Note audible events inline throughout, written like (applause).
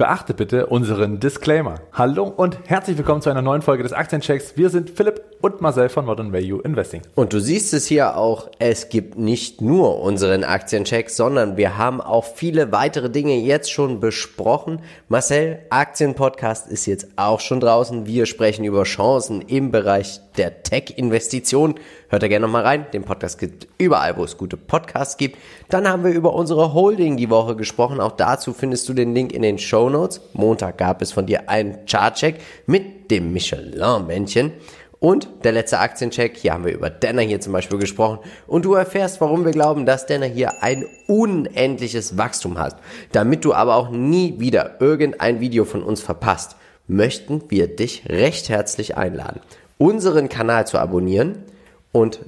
Beachte bitte unseren Disclaimer. Hallo und herzlich willkommen zu einer neuen Folge des Aktienchecks. Wir sind Philipp und Marcel von Modern Value Investing. Und du siehst es hier auch, es gibt nicht nur unseren Aktiencheck, sondern wir haben auch viele weitere Dinge jetzt schon besprochen. Marcel, Aktienpodcast ist jetzt auch schon draußen. Wir sprechen über Chancen im Bereich der Tech-Investition. Hört da gerne nochmal rein. Den Podcast gibt überall, wo es gute Podcasts gibt. Dann haben wir über unsere Holding die Woche gesprochen. Auch dazu findest du den Link in den Show Notes. Montag gab es von dir einen Chartcheck mit dem Michelin-Männchen. Und der letzte Aktiencheck, hier haben wir über Denner hier zum Beispiel gesprochen. Und du erfährst, warum wir glauben, dass Denner hier ein unendliches Wachstum hat. Damit du aber auch nie wieder irgendein Video von uns verpasst, möchten wir dich recht herzlich einladen, unseren Kanal zu abonnieren und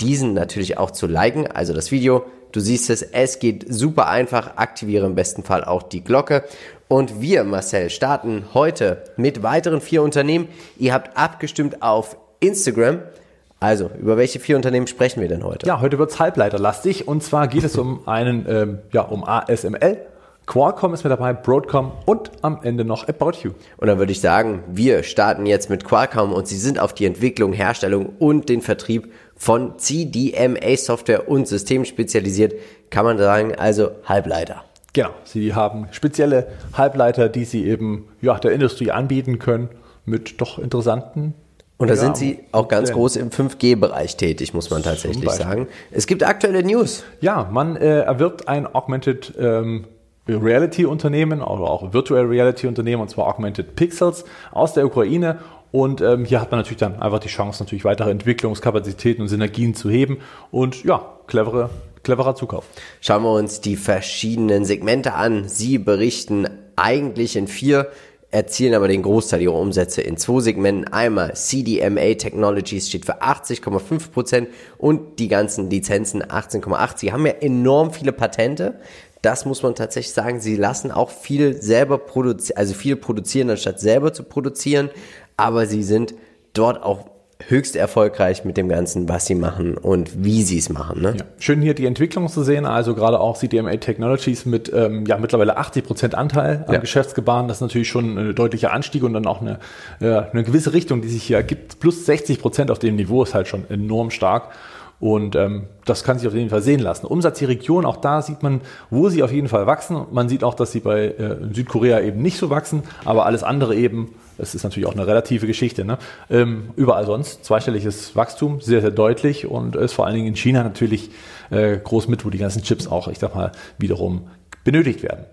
diesen natürlich auch zu liken, also das Video. Du siehst es, es geht super einfach. Aktiviere im besten Fall auch die Glocke. Und wir, Marcel, starten heute mit weiteren vier Unternehmen. Ihr habt abgestimmt auf Instagram. Also, über welche vier Unternehmen sprechen wir denn heute? Ja, heute wird's halbleiterlastig und zwar geht es um einen, ähm, ja, um ASML. Qualcomm ist mit dabei, Broadcom und am Ende noch About You. Und dann würde ich sagen, wir starten jetzt mit Qualcomm und sie sind auf die Entwicklung, Herstellung und den Vertrieb von CDMA-Software und Systemen spezialisiert, kann man sagen, also Halbleiter. Genau, sie haben spezielle Halbleiter, die sie eben ja, der Industrie anbieten können mit doch interessanten und da ja, sind sie auch ganz groß im 5G-Bereich tätig, muss man tatsächlich sagen. Es gibt aktuelle News. Ja, man äh, erwirbt ein Augmented ähm, Reality-Unternehmen, oder auch Virtual Reality-Unternehmen, und zwar Augmented Pixels aus der Ukraine. Und ähm, hier hat man natürlich dann einfach die Chance, natürlich weitere Entwicklungskapazitäten und Synergien zu heben. Und ja, clevere, cleverer Zukauf. Schauen wir uns die verschiedenen Segmente an. Sie berichten eigentlich in vier erzielen aber den Großteil ihrer Umsätze in zwei Segmenten. Einmal CDMA Technologies steht für 80,5% und die ganzen Lizenzen 18,8. Sie haben ja enorm viele Patente das muss man tatsächlich sagen. Sie lassen auch viel selber produzieren, also viel produzieren, anstatt selber zu produzieren. Aber sie sind dort auch höchst erfolgreich mit dem Ganzen, was sie machen und wie sie es machen. Ne? Ja. Schön hier die Entwicklung zu sehen, also gerade auch CDMA Technologies mit ähm, ja mittlerweile 80 Prozent Anteil am ja. Geschäftsgebaren, das ist natürlich schon ein deutlicher Anstieg und dann auch eine, äh, eine gewisse Richtung, die sich hier ergibt. Plus 60 Prozent auf dem Niveau ist halt schon enorm stark. Und ähm, das kann sich auf jeden Fall sehen lassen. Umsatz die Region, auch da sieht man, wo sie auf jeden Fall wachsen. Man sieht auch, dass sie bei äh, Südkorea eben nicht so wachsen, aber alles andere eben, das ist natürlich auch eine relative Geschichte. Ne? Ähm, überall sonst zweistelliges Wachstum, sehr, sehr deutlich und ist vor allen Dingen in China natürlich äh, groß mit, wo die ganzen Chips auch, ich sag mal, wiederum benötigt werden.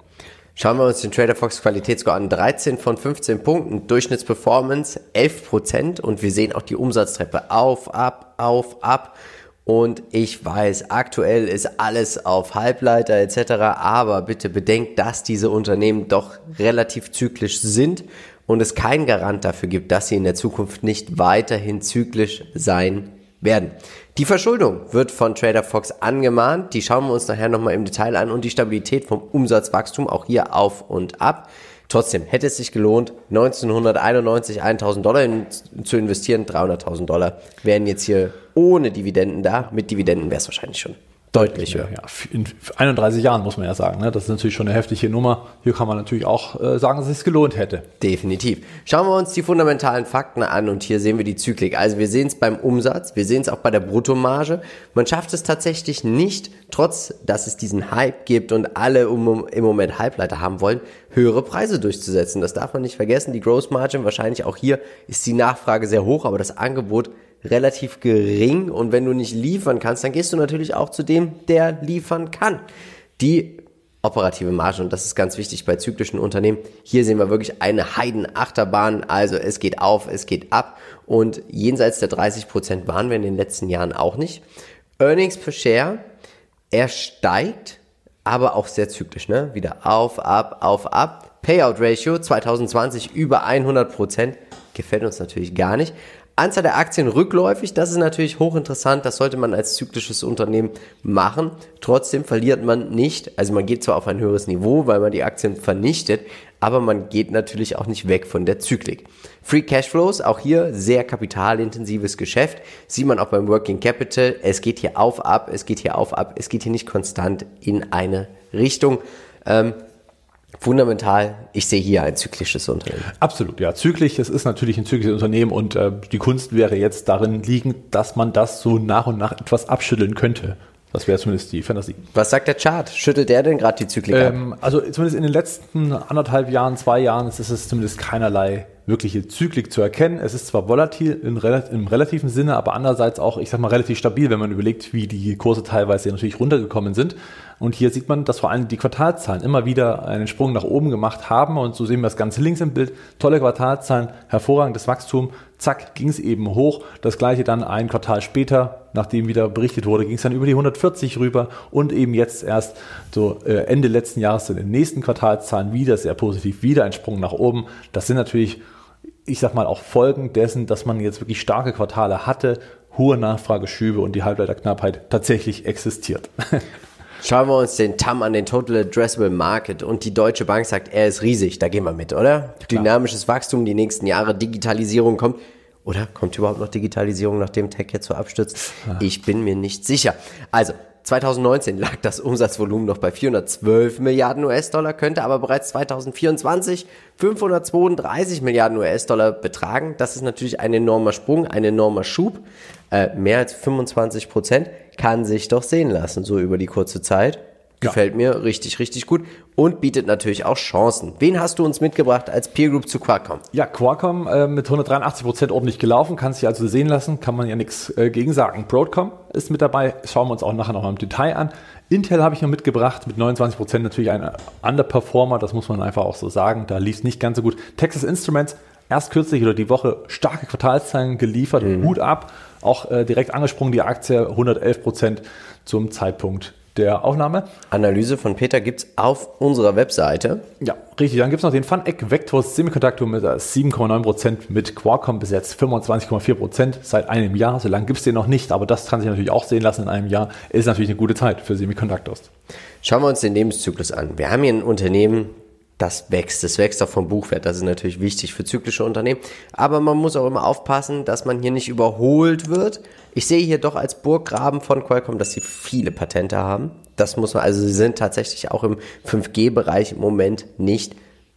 Schauen wir uns den Trader Fox Qualitätsscore an. 13 von 15 Punkten, Durchschnittsperformance 11 Prozent und wir sehen auch die Umsatztreppe auf, ab, auf, ab. Und ich weiß, aktuell ist alles auf Halbleiter etc. Aber bitte bedenkt, dass diese Unternehmen doch relativ zyklisch sind und es keinen Garant dafür gibt, dass sie in der Zukunft nicht weiterhin zyklisch sein werden. Die Verschuldung wird von Trader Fox angemahnt. Die schauen wir uns nachher nochmal im Detail an und die Stabilität vom Umsatzwachstum auch hier auf und ab. Trotzdem hätte es sich gelohnt, 1991 1000 Dollar in, zu investieren, 300.000 Dollar wären jetzt hier ohne Dividenden da. Mit Dividenden wäre es wahrscheinlich schon deutlich höher. Ja, in 31 Jahren muss man ja sagen. Ne? Das ist natürlich schon eine heftige Nummer. Hier kann man natürlich auch äh, sagen, dass es sich gelohnt hätte. Definitiv. Schauen wir uns die fundamentalen Fakten an und hier sehen wir die Zyklik. Also wir sehen es beim Umsatz, wir sehen es auch bei der Bruttomarge. Man schafft es tatsächlich nicht, trotz dass es diesen Hype gibt und alle im Moment Halbleiter haben wollen, höhere Preise durchzusetzen. Das darf man nicht vergessen. Die Gross Margin wahrscheinlich auch hier ist die Nachfrage sehr hoch, aber das Angebot relativ gering und wenn du nicht liefern kannst, dann gehst du natürlich auch zu dem, der liefern kann. Die operative Marge und das ist ganz wichtig bei zyklischen Unternehmen. Hier sehen wir wirklich eine Heidenachterbahn, also es geht auf, es geht ab und jenseits der 30 Prozent waren wir in den letzten Jahren auch nicht. Earnings per Share, er steigt, aber auch sehr zyklisch, ne? Wieder auf, ab, auf, ab. Payout Ratio 2020 über 100%, Prozent gefällt uns natürlich gar nicht. Anzahl der Aktien rückläufig, das ist natürlich hochinteressant, das sollte man als zyklisches Unternehmen machen. Trotzdem verliert man nicht, also man geht zwar auf ein höheres Niveau, weil man die Aktien vernichtet, aber man geht natürlich auch nicht weg von der Zyklik. Free Cashflows, auch hier sehr kapitalintensives Geschäft, sieht man auch beim Working Capital, es geht hier auf, ab, es geht hier auf, ab, es geht hier nicht konstant in eine Richtung. Ähm, Fundamental, ich sehe hier ein zyklisches Unternehmen. Absolut, ja. Zyklisch, es ist natürlich ein zyklisches Unternehmen und äh, die Kunst wäre jetzt darin liegend, dass man das so nach und nach etwas abschütteln könnte. Das wäre zumindest die Fantasie. Was sagt der Chart? Schüttelt der denn gerade die Zyklik ähm, ab? Also zumindest in den letzten anderthalb Jahren, zwei Jahren ist es zumindest keinerlei wirkliche Zyklik zu erkennen. Es ist zwar volatil im, im relativen Sinne, aber andererseits auch, ich sag mal, relativ stabil, wenn man überlegt, wie die Kurse teilweise natürlich runtergekommen sind. Und hier sieht man, dass vor allem die Quartalzahlen immer wieder einen Sprung nach oben gemacht haben. Und so sehen wir das Ganze links im Bild. Tolle Quartalzahlen, hervorragendes Wachstum. Zack, ging es eben hoch. Das gleiche dann ein Quartal später, nachdem wieder berichtet wurde, ging es dann über die 140 rüber. Und eben jetzt erst so äh, Ende letzten Jahres in den nächsten Quartalzahlen wieder sehr positiv, wieder ein Sprung nach oben. Das sind natürlich ich sag mal, auch Folgen dessen, dass man jetzt wirklich starke Quartale hatte, hohe Nachfrageschübe und die Halbleiterknappheit tatsächlich existiert. (laughs) Schauen wir uns den TAM an, den Total Addressable Market. Und die Deutsche Bank sagt, er ist riesig. Da gehen wir mit, oder? Klar. Dynamisches Wachstum, die nächsten Jahre, Digitalisierung kommt. Oder kommt überhaupt noch Digitalisierung, nachdem Tech jetzt so abstürzt? Ja. Ich bin mir nicht sicher. Also, 2019 lag das Umsatzvolumen noch bei 412 Milliarden US-Dollar, könnte aber bereits 2024 532 Milliarden US-Dollar betragen. Das ist natürlich ein enormer Sprung, ein enormer Schub. Äh, mehr als 25 Prozent kann sich doch sehen lassen, so über die kurze Zeit. Gefällt ja. mir richtig, richtig gut und bietet natürlich auch Chancen. Wen hast du uns mitgebracht als Peer Group zu Qualcomm? Ja, Qualcomm äh, mit 183 Prozent ordentlich gelaufen, kann sich also sehen lassen, kann man ja nichts äh, gegen sagen. Broadcom ist mit dabei, schauen wir uns auch nachher noch mal im Detail an. Intel habe ich noch mitgebracht, mit 29 Prozent natürlich ein Underperformer, das muss man einfach auch so sagen, da lief es nicht ganz so gut. Texas Instruments, erst kürzlich oder die Woche starke Quartalszahlen geliefert, mhm. Hut ab, auch äh, direkt angesprungen, die Aktie 111 Prozent zum Zeitpunkt der Aufnahme. Analyse von Peter gibt es auf unserer Webseite. Ja, richtig. Dann gibt es noch den FunEck Vectors Semiconductor mit 7,9% mit Qualcomm bis jetzt 25,4% seit einem Jahr. So lange gibt es den noch nicht, aber das kann sich natürlich auch sehen lassen in einem Jahr. Ist natürlich eine gute Zeit für Semiconductors. Schauen wir uns den Lebenszyklus an. Wir haben hier ein Unternehmen, das wächst. Das wächst auch vom Buchwert. Das ist natürlich wichtig für zyklische Unternehmen. Aber man muss auch immer aufpassen, dass man hier nicht überholt wird. Ich sehe hier doch als Burggraben von Qualcomm, dass sie viele Patente haben. Das muss man, also sie sind tatsächlich auch im 5G-Bereich im Moment nicht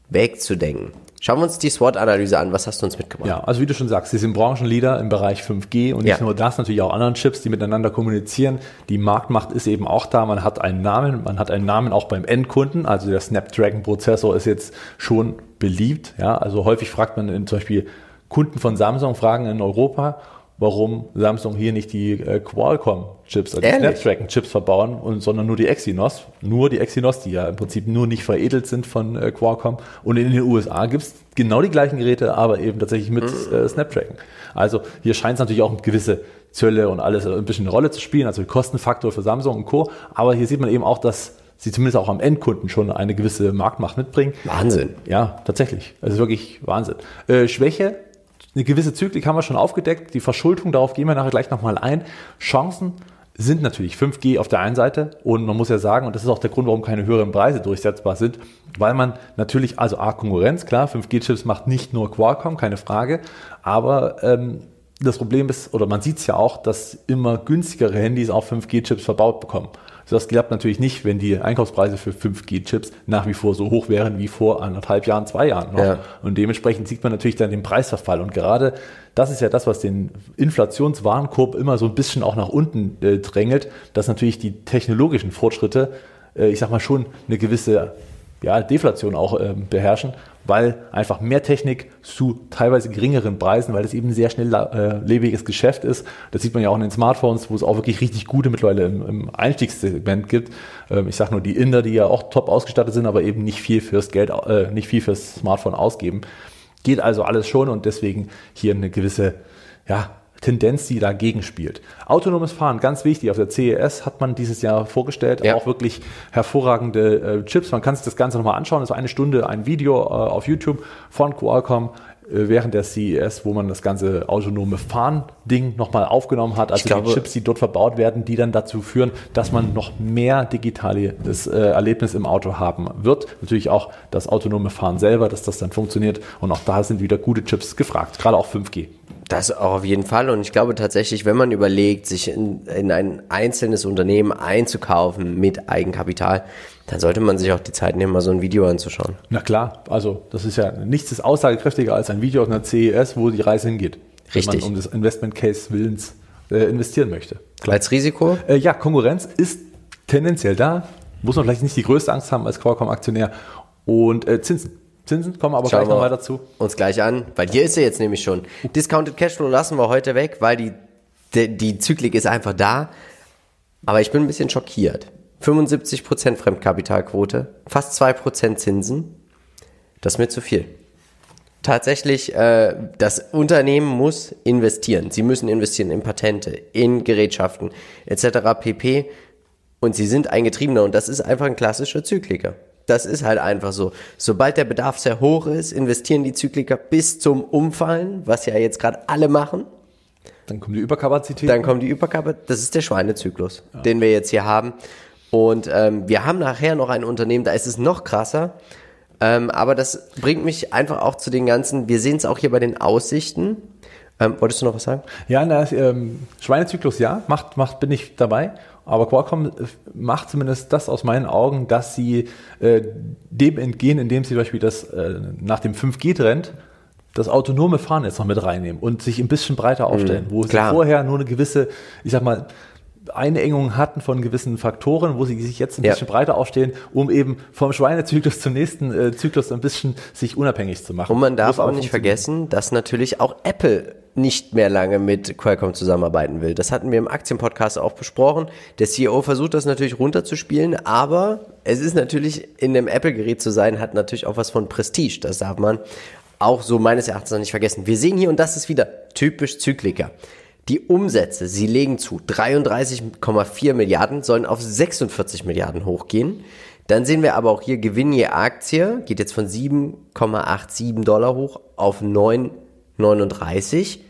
wegzudenken. Schauen wir uns die SWOT-Analyse an. Was hast du uns mitgebracht? Ja, also wie du schon sagst, sie sind Branchenleader im Bereich 5G und nicht ja. nur das, natürlich auch anderen Chips, die miteinander kommunizieren. Die Marktmacht ist eben auch da. Man hat einen Namen, man hat einen Namen auch beim Endkunden. Also der Snapdragon-Prozessor ist jetzt schon beliebt. Ja, also häufig fragt man in, zum Beispiel Kunden von Samsung fragen in Europa, warum Samsung hier nicht die äh, Qualcomm-Chips, also die Snapdragon-Chips verbauen, und, sondern nur die Exynos. Nur die Exynos, die ja im Prinzip nur nicht veredelt sind von äh, Qualcomm. Und in den USA gibt's genau die gleichen Geräte, aber eben tatsächlich mit äh, Snapdragon. Also hier scheint es natürlich auch eine gewisse Zölle und alles ein bisschen eine Rolle zu spielen, also Kostenfaktor für Samsung und Co. Aber hier sieht man eben auch, dass sie zumindest auch am Endkunden schon eine gewisse Marktmacht mitbringen. Wahnsinn. Ja, tatsächlich. Also wirklich Wahnsinn. Äh, Schwäche eine gewisse Zyklik haben wir schon aufgedeckt. Die Verschuldung, darauf gehen wir nachher gleich nochmal ein. Chancen sind natürlich 5G auf der einen Seite und man muss ja sagen, und das ist auch der Grund, warum keine höheren Preise durchsetzbar sind, weil man natürlich, also A, Konkurrenz, klar, 5G-Chips macht nicht nur Qualcomm, keine Frage, aber ähm, das Problem ist, oder man sieht es ja auch, dass immer günstigere Handys auch 5G-Chips verbaut bekommen. Das klappt natürlich nicht, wenn die Einkaufspreise für 5G-Chips nach wie vor so hoch wären wie vor anderthalb Jahren, zwei Jahren noch. Ja. Und dementsprechend sieht man natürlich dann den Preisverfall. Und gerade das ist ja das, was den Inflationswarenkorb immer so ein bisschen auch nach unten äh, drängelt, dass natürlich die technologischen Fortschritte, äh, ich sag mal schon eine gewisse ja, Deflation auch äh, beherrschen weil einfach mehr Technik zu teilweise geringeren Preisen, weil das eben sehr schnell äh, lebiges Geschäft ist. Das sieht man ja auch in den Smartphones, wo es auch wirklich richtig gute mittlerweile im, im Einstiegssegment gibt. Ähm, ich sage nur die Inder, die ja auch top ausgestattet sind, aber eben nicht viel fürs Geld, äh, nicht viel fürs Smartphone ausgeben. Geht also alles schon und deswegen hier eine gewisse ja, Tendenz, die dagegen spielt. Autonomes Fahren, ganz wichtig. Auf der CES hat man dieses Jahr vorgestellt, ja. auch wirklich hervorragende äh, Chips. Man kann sich das Ganze nochmal anschauen. Das war eine Stunde ein Video äh, auf YouTube von Qualcomm äh, während der CES, wo man das ganze autonome Fahren-Ding nochmal aufgenommen hat. Also glaube, die Chips, die dort verbaut werden, die dann dazu führen, dass man noch mehr digitales äh, Erlebnis im Auto haben wird. Natürlich auch das autonome Fahren selber, dass das dann funktioniert. Und auch da sind wieder gute Chips gefragt, gerade auch 5G. Das auch auf jeden Fall. Und ich glaube tatsächlich, wenn man überlegt, sich in, in ein einzelnes Unternehmen einzukaufen mit Eigenkapital, dann sollte man sich auch die Zeit nehmen, mal so ein Video anzuschauen. Na klar, also das ist ja nichts ist aussagekräftiger als ein Video aus einer CES, wo die Reise hingeht. Richtig. Wenn man um das Investment Case Willens äh, investieren möchte. Als Risiko? Äh, ja, Konkurrenz ist tendenziell da. Muss man vielleicht nicht die größte Angst haben als Qualcomm-Aktionär. Und äh, Zinsen. Zinsen kommen aber Schauen gleich noch wir mal dazu. Uns gleich an, weil hier ist er jetzt nämlich schon. Discounted Cashflow lassen wir heute weg, weil die, die, die Zyklik ist einfach da. Aber ich bin ein bisschen schockiert. 75% Fremdkapitalquote, fast 2% Zinsen. Das ist mir zu viel. Tatsächlich, äh, das Unternehmen muss investieren. Sie müssen investieren in Patente, in Gerätschaften etc. pp. Und sie sind ein Getriebener und das ist einfach ein klassischer Zykliker. Das ist halt einfach so. Sobald der Bedarf sehr hoch ist, investieren die Zykliker bis zum Umfallen, was ja jetzt gerade alle machen. Dann kommt die Überkapazität. Dann kommt die Überkapazität. Das ist der Schweinezyklus, den wir jetzt hier haben. Und ähm, wir haben nachher noch ein Unternehmen, da ist es noch krasser. Ähm, aber das bringt mich einfach auch zu den ganzen, wir sehen es auch hier bei den Aussichten. Ähm, wolltest du noch was sagen? Ja, na, ähm, Schweinezyklus ja, macht, macht, bin ich dabei. Aber Qualcomm macht zumindest das aus meinen Augen, dass sie äh, dem entgehen, indem sie zum Beispiel das äh, nach dem 5G-Trend das autonome Fahren jetzt noch mit reinnehmen und sich ein bisschen breiter aufstellen, wo klar. sie vorher nur eine gewisse, ich sag mal, Einengung hatten von gewissen Faktoren, wo sie sich jetzt ein Ja. bisschen breiter aufstehen, um eben vom Schweinezyklus zum nächsten äh, Zyklus ein bisschen sich unabhängig zu machen. Und man darf auch nicht vergessen, dass natürlich auch Apple nicht mehr lange mit Qualcomm zusammenarbeiten will. Das hatten wir im Aktienpodcast auch besprochen. Der CEO versucht das natürlich runterzuspielen, aber es ist natürlich in einem Apple-Gerät zu sein, hat natürlich auch was von Prestige. Das darf man auch so meines Erachtens noch nicht vergessen. Wir sehen hier, und das ist wieder typisch Zykliker. Die Umsätze, sie legen zu 33,4 Milliarden, sollen auf 46 Milliarden hochgehen. Dann sehen wir aber auch hier Gewinn je Aktie, geht jetzt von 7,87 Dollar hoch auf 9,39,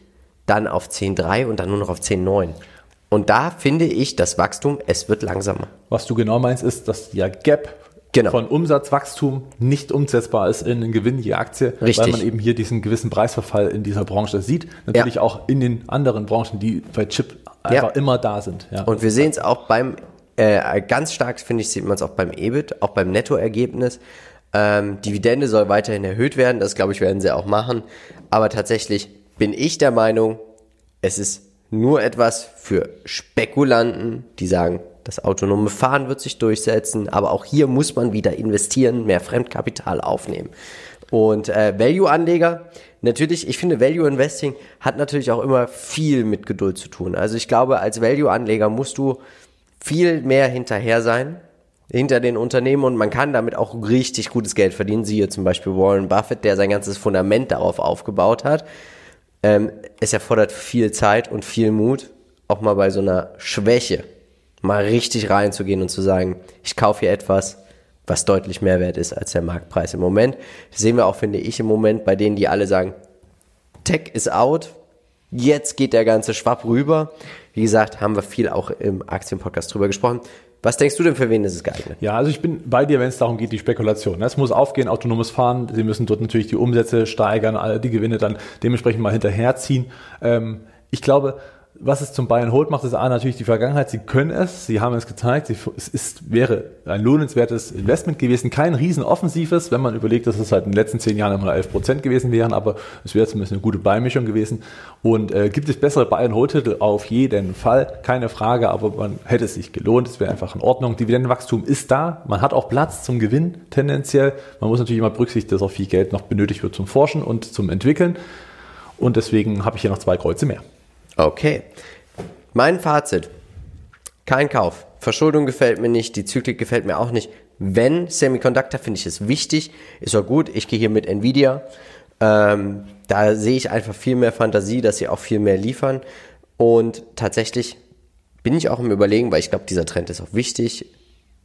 dann auf 10,3 und dann nur noch auf 10,9. Und da finde ich das Wachstum, es wird langsamer. Was du genau meinst, ist, dass der Gap Genau. von Umsatzwachstum nicht umsetzbar ist in den Gewinn je Aktie, Richtig. weil man eben hier diesen gewissen Preisverfall in dieser Branche sieht. Natürlich auch in den anderen Branchen, die bei Chip einfach immer da sind. Ja. Und wir sehen es auch beim, äh, ganz stark finde ich, sieht man es auch beim EBIT, auch beim Nettoergebnis. Ähm, Dividende soll weiterhin erhöht werden, das glaube ich werden sie auch machen. Aber tatsächlich bin ich der Meinung, es ist nur etwas für Spekulanten, die sagen, das autonome Fahren wird sich durchsetzen, aber auch hier muss man wieder investieren, mehr Fremdkapital aufnehmen. Und äh, Value-Anleger, natürlich, ich finde, Value Investing hat natürlich auch immer viel mit Geduld zu tun. Also ich glaube, als Value-Anleger musst du viel mehr hinterher sein, hinter den Unternehmen und man kann damit auch richtig gutes Geld verdienen. Siehe zum Beispiel Warren Buffett, der sein ganzes Fundament darauf aufgebaut hat. Ähm, es erfordert viel Zeit und viel Mut, auch mal bei so einer Schwäche mal richtig reinzugehen und zu sagen, ich kaufe hier etwas, was deutlich mehr wert ist als der Marktpreis im Moment. Das sehen wir auch, finde ich, im Moment bei denen, die alle sagen, Tech ist out, jetzt geht der ganze Schwapp rüber. Wie gesagt, haben wir viel auch im Aktienpodcast drüber gesprochen. Was denkst du denn, für wen ist es geeignet? Ja, also ich bin bei dir, wenn es darum geht, die Spekulation. Es muss aufgehen, autonomes Fahren. Sie müssen dort natürlich die Umsätze steigern, die Gewinne dann dementsprechend mal hinterherziehen. Ähm, ich glaube, was es zum Bayern Hold macht, ist A, natürlich die Vergangenheit. Sie können es, sie haben es gezeigt. Sie, es ist, wäre ein lohnenswertes Investment gewesen. Kein riesen offensives, wenn man überlegt, dass es halt in den letzten zehn Jahren immer 11 Prozent gewesen wären, aber es wäre zumindest eine gute Beimischung gewesen. Und äh, gibt es bessere Bayern Titel? Auf jeden Fall, keine Frage, aber man hätte es sich gelohnt. Es wäre einfach in Ordnung. Dividendenwachstum ist da. Man hat auch Platz zum Gewinn tendenziell. Man muss natürlich immer berücksichtigen, dass auch viel Geld noch benötigt wird zum Forschen und zum Entwickeln. Und deswegen habe ich hier noch zwei Kreuze mehr. Okay. Mein Fazit. Kein Kauf. Verschuldung gefällt mir nicht, die Zyklik gefällt mir auch nicht. Wenn Semiconductor finde ich es wichtig, ist auch gut. Ich gehe hier mit Nvidia. Ähm, da sehe ich einfach viel mehr Fantasie, dass sie auch viel mehr liefern. Und tatsächlich bin ich auch im Überlegen, weil ich glaube, dieser Trend ist auch wichtig,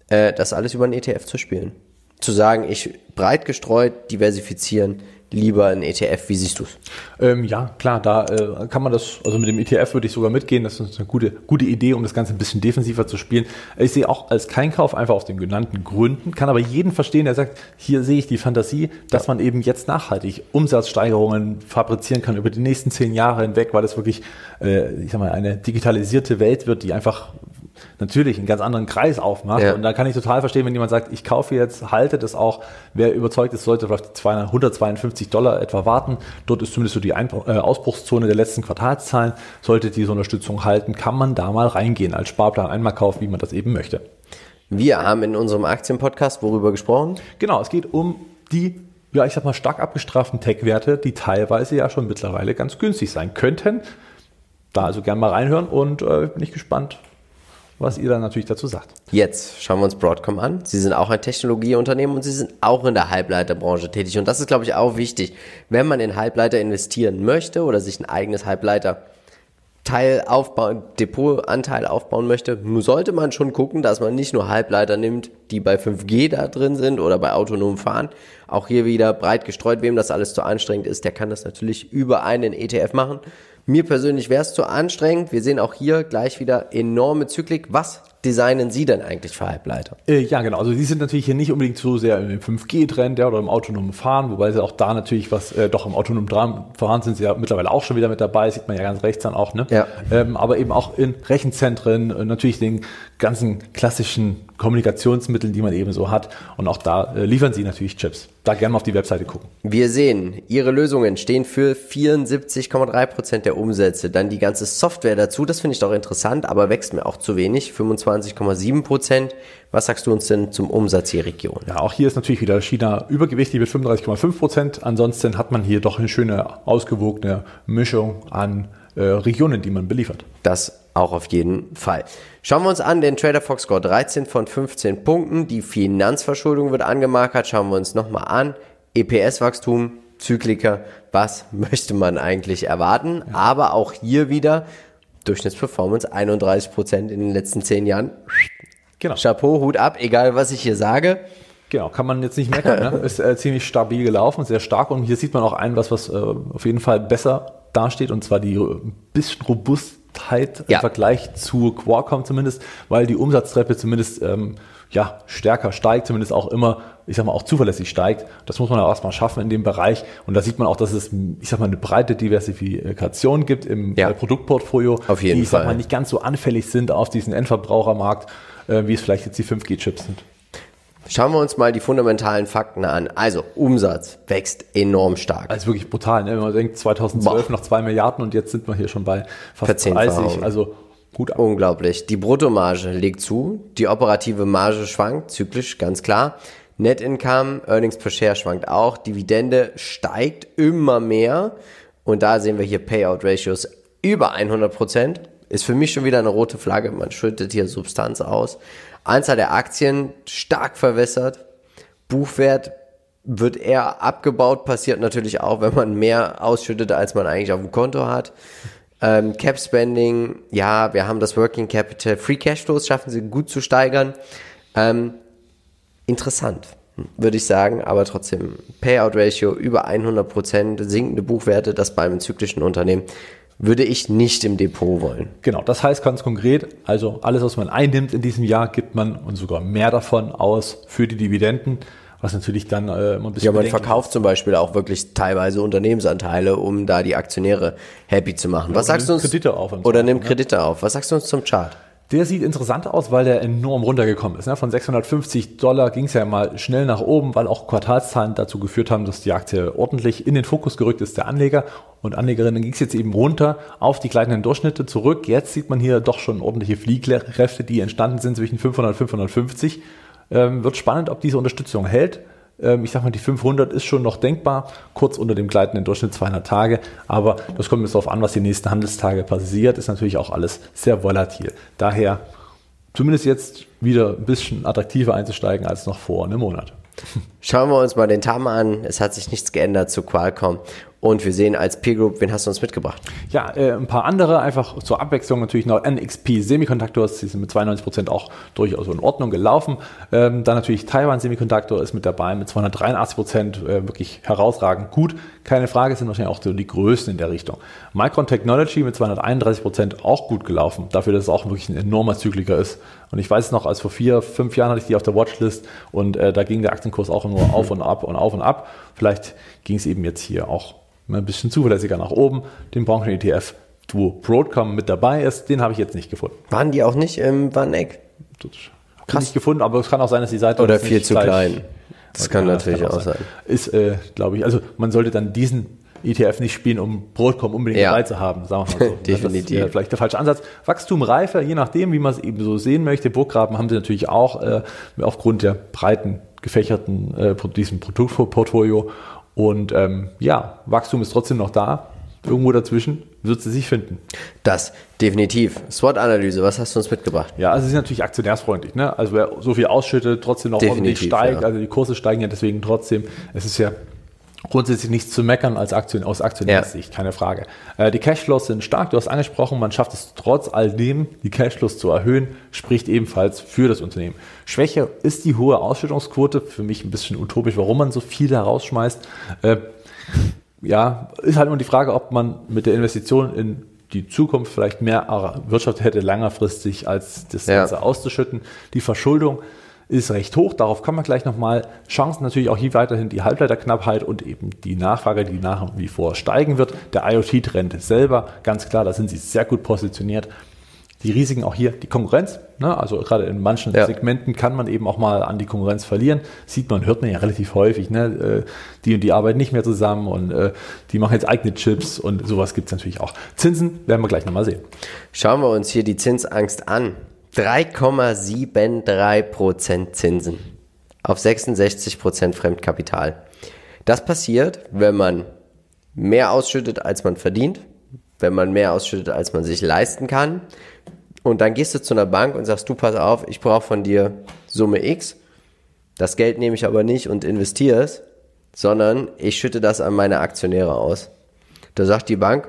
äh, das alles über einen ETF zu spielen. Zu sagen, ich breit gestreut diversifizieren, lieber ein ETF. Wie siehst du es? Ähm, ja, klar, da äh, kann man das, also mit dem ETF würde ich sogar mitgehen. Das ist eine gute, gute Idee, um das Ganze ein bisschen defensiver zu spielen. Ich sehe auch als Keinkauf einfach aus den genannten Gründen, kann aber jeden verstehen, der sagt, hier sehe ich die Fantasie, dass man eben jetzt nachhaltig Umsatzsteigerungen fabrizieren kann über die nächsten zehn Jahre hinweg, weil es wirklich, äh, ich sag mal, eine digitalisierte Welt wird, die einfach natürlich einen ganz anderen Kreis aufmacht. Ja. Und da kann ich total verstehen, wenn jemand sagt, ich kaufe jetzt, halte das auch. Wer überzeugt ist, sollte vielleicht 200, 152 Dollar etwa warten. Dort ist zumindest so die Ein äh, Ausbruchszone der letzten Quartalszahlen. Sollte diese Unterstützung halten, kann man da mal reingehen als Sparplan einmal kaufen, wie man das eben möchte. Wir haben in unserem Aktienpodcast worüber gesprochen? Genau, es geht um die ja, ich sag mal, stark abgestraften Tech-Werte, die teilweise ja schon mittlerweile ganz günstig sein könnten. Da also gerne mal reinhören und äh, bin ich gespannt, was ihr dann natürlich dazu sagt. Jetzt schauen wir uns Broadcom an. Sie sind auch ein Technologieunternehmen und sie sind auch in der Halbleiterbranche tätig. Und das ist, glaube ich, auch wichtig. Wenn man in Halbleiter investieren möchte oder sich ein eigenes Halbleiter Teil aufbauen, Depotanteil aufbauen möchte, sollte man schon gucken, dass man nicht nur Halbleiter nimmt, die bei 5G da drin sind oder bei autonomem Fahren. Auch hier wieder breit gestreut, wem das alles zu anstrengend ist, der kann das natürlich über einen ETF machen. Mir persönlich wäre es zu anstrengend. Wir sehen auch hier gleich wieder enorme Zyklik. Was designen Sie denn eigentlich für Halbleiter? Äh, ja, genau. Also Sie sind natürlich hier nicht unbedingt so sehr im 5G-Trend ja, oder im autonomen Fahren, wobei Sie auch da natürlich was, äh, doch im autonomen Fahren sind Sie ja mittlerweile auch schon wieder mit dabei, sieht man ja ganz rechts dann auch, ne? Ja. Ähm, aber eben auch in Rechenzentren, äh, natürlich den ganzen klassischen Kommunikationsmitteln, die man eben so hat. Und auch da äh, liefern Sie natürlich Chips. Da gerne mal auf die Webseite gucken. Wir sehen, Ihre Lösungen stehen für 74,3 Prozent der Umsätze. Dann die ganze Software dazu, das finde ich doch interessant, aber wächst mir auch zu wenig. 25,7 Prozent. Was sagst du uns denn zum Umsatz hier Region? Ja, auch hier ist natürlich wieder China übergewichtig mit 35,5 Prozent. Ansonsten hat man hier doch eine schöne ausgewogene Mischung an äh, Regionen, die man beliefert. Das auch auf jeden Fall. Schauen wir uns an den Trader Fox Score 13 von 15 Punkten. Die Finanzverschuldung wird angemarkert. Schauen wir uns nochmal an. EPS-Wachstum, Zykliker. Was (laughs) möchte man eigentlich erwarten? Ja. Aber auch hier wieder Durchschnittsperformance 31% in den letzten 10 Jahren. Genau. Chapeau, Hut ab, egal was ich hier sage. Genau, kann man jetzt nicht meckern. Ne? (laughs) Ist äh, ziemlich stabil gelaufen, sehr stark. Und hier sieht man auch ein, was, was äh, auf jeden Fall besser dasteht, und zwar die äh, bisschen robust Halt ja. im Vergleich zu Qualcomm zumindest, weil die Umsatztreppe zumindest ähm, ja, stärker steigt, zumindest auch immer, ich sag mal, auch zuverlässig steigt. Das muss man auch erstmal schaffen in dem Bereich. Und da sieht man auch, dass es, ich sag mal, eine breite Diversifikation gibt im ja. Produktportfolio, auf jeden die, ich Fall. sag mal, nicht ganz so anfällig sind auf diesen Endverbrauchermarkt, äh, wie es vielleicht jetzt die 5G-Chips sind. Schauen wir uns mal die fundamentalen Fakten an. Also Umsatz wächst enorm stark. Also wirklich brutal. Ne? Wenn man denkt, 2012 Boah. noch zwei Milliarden und jetzt sind wir hier schon bei fast 30. Also gut ab. Unglaublich. Die Bruttomarge legt zu. Die operative Marge schwankt, zyklisch, ganz klar. Net Income, Earnings per Share schwankt auch. Dividende steigt immer mehr. Und da sehen wir hier Payout Ratios über 100 Prozent. Ist für mich schon wieder eine rote Flagge. Man schüttet hier Substanz aus. Anzahl der Aktien stark verwässert. Buchwert wird eher abgebaut, passiert natürlich auch, wenn man mehr ausschüttet, als man eigentlich auf dem Konto hat. Ähm, Cap Spending, ja, wir haben das Working Capital. Free Cashflows schaffen sie gut zu steigern. Ähm, interessant, würde ich sagen, aber trotzdem Payout Ratio über 100 Prozent, sinkende Buchwerte, das bei einem zyklischen Unternehmen würde ich nicht im Depot wollen. Genau, das heißt ganz konkret, also alles, was man einnimmt in diesem Jahr, gibt man und sogar mehr davon aus für die Dividenden, was natürlich dann äh, immer ein bisschen. Ja, man verkauft ist. zum Beispiel auch wirklich teilweise Unternehmensanteile, um da die Aktionäre happy zu machen. Ja, was sagst du uns? Kredite auf. Oder nimmt Kredite auf. Was sagst du uns zum Chart? Der sieht interessant aus, weil der enorm runtergekommen ist. Ne? Von 650 Dollar ging es ja mal schnell nach oben, weil auch Quartalszahlen dazu geführt haben, dass die Aktie ordentlich in den Fokus gerückt ist der Anleger und Anlegerinnen. ging es jetzt eben runter auf die gleitenden Durchschnitte zurück. Jetzt sieht man hier doch schon ordentliche Fliehkräfte, die entstanden sind zwischen 500 und 550. Ähm, wird spannend, ob diese Unterstützung hält. Ähm, ich sag mal, die 500 ist schon noch denkbar, kurz unter dem gleitenden Durchschnitt 200 Tage, aber das kommt jetzt darauf an, was die nächsten Handelstage passiert, ist natürlich auch alles sehr volatil. Daher zumindest jetzt wieder ein bisschen attraktiver einzusteigen als noch vor einem Monat. Schauen wir uns mal den TAM an. Es hat sich nichts geändert zu Qualcomm. Und wir sehen als Peer Group, wen hast du uns mitgebracht? Ja, äh, ein paar andere, einfach zur Abwechslung natürlich noch NXP Semiconductors, die sind mit 92 Prozent auch durchaus in Ordnung gelaufen. Ähm, dann natürlich Taiwan Semiconductor ist mit dabei mit 283%, Prozent, äh, wirklich herausragend gut. Keine Frage, sind wahrscheinlich auch so die größten in der Richtung. Micron Technology mit 231 Prozent auch gut gelaufen, dafür, dass es auch wirklich ein enormer Zykliker ist. Und ich weiß noch, als vor vier, fünf Jahren hatte ich die auf der Watchlist und äh, da ging der Aktienkurs auch nur auf und ab und auf und ab. Vielleicht ging es eben jetzt hier auch ein bisschen zuverlässiger nach oben. Den Branchen-ETF, wo Broadcom mit dabei ist, den habe ich jetzt nicht gefunden. Waren die auch nicht im Warneck? Krass. Nicht gefunden, aber es kann auch sein, dass die Seite oder viel zu klein. Das kann ja, natürlich das kann auch sein. sein. Ist, äh, glaube ich, also man sollte dann diesen ETF nicht spielen, um Broadcom unbedingt ja. dabei zu haben, sagen wir mal so. Definitiv. (laughs) Das ist vielleicht der falsche Ansatz. Wachstum reifer, je nachdem, wie man es eben so sehen möchte. Burggraben haben sie natürlich auch äh, aufgrund der breiten gefächerten äh, diesem Produktportfolio und ähm, ja, Wachstum ist trotzdem noch da. Irgendwo dazwischen wird sie sich finden. Das definitiv. SWOT-Analyse, was hast du uns mitgebracht? Ja, also sie ist natürlich aktionärsfreundlich. Ne? Also wer so viel ausschüttet, trotzdem noch definitiv, ordentlich steigt. Ja. Also die Kurse steigen ja deswegen trotzdem. Es ist ja grundsätzlich nichts zu meckern als Aktion, aus Aktionärssicht, ja. keine Frage. Äh, die Cashflows sind stark, du hast angesprochen, man schafft es trotz all dem, die Cashflows zu erhöhen, spricht ebenfalls für das Unternehmen. Schwäche ist die hohe Ausschüttungsquote, für mich ein bisschen utopisch, warum man so viel herausschmeißt. Äh, ja, ist halt nur die Frage, ob man mit der Investition in die Zukunft vielleicht mehr Wirtschaft hätte längerfristig als das ja. Ganze auszuschütten. Die Verschuldung ist recht hoch. Darauf kommen wir gleich nochmal. Chancen natürlich auch hier weiterhin die Halbleiterknappheit und eben die Nachfrage, die nach wie vor steigen wird. Der IoT-Trend selber, ganz klar, da sind sie sehr gut positioniert. Die Risiken auch hier, die Konkurrenz. Ne? Also gerade in manchen ja. Segmenten kann man eben auch mal an die Konkurrenz verlieren. Sieht man, hört man ja relativ häufig. Ne? Äh, die und die arbeiten nicht mehr zusammen und äh, die machen jetzt eigene Chips und sowas gibt es natürlich auch. Zinsen werden wir gleich nochmal sehen. Schauen wir uns hier die Zinsangst an. 3,73% Zinsen auf 66% Fremdkapital. Das passiert, wenn man mehr ausschüttet, als man verdient, wenn man mehr ausschüttet, als man sich leisten kann. Und dann gehst du zu einer Bank und sagst, du pass auf, ich brauche von dir Summe X. Das Geld nehme ich aber nicht und investiere es, sondern ich schütte das an meine Aktionäre aus. Da sagt die Bank,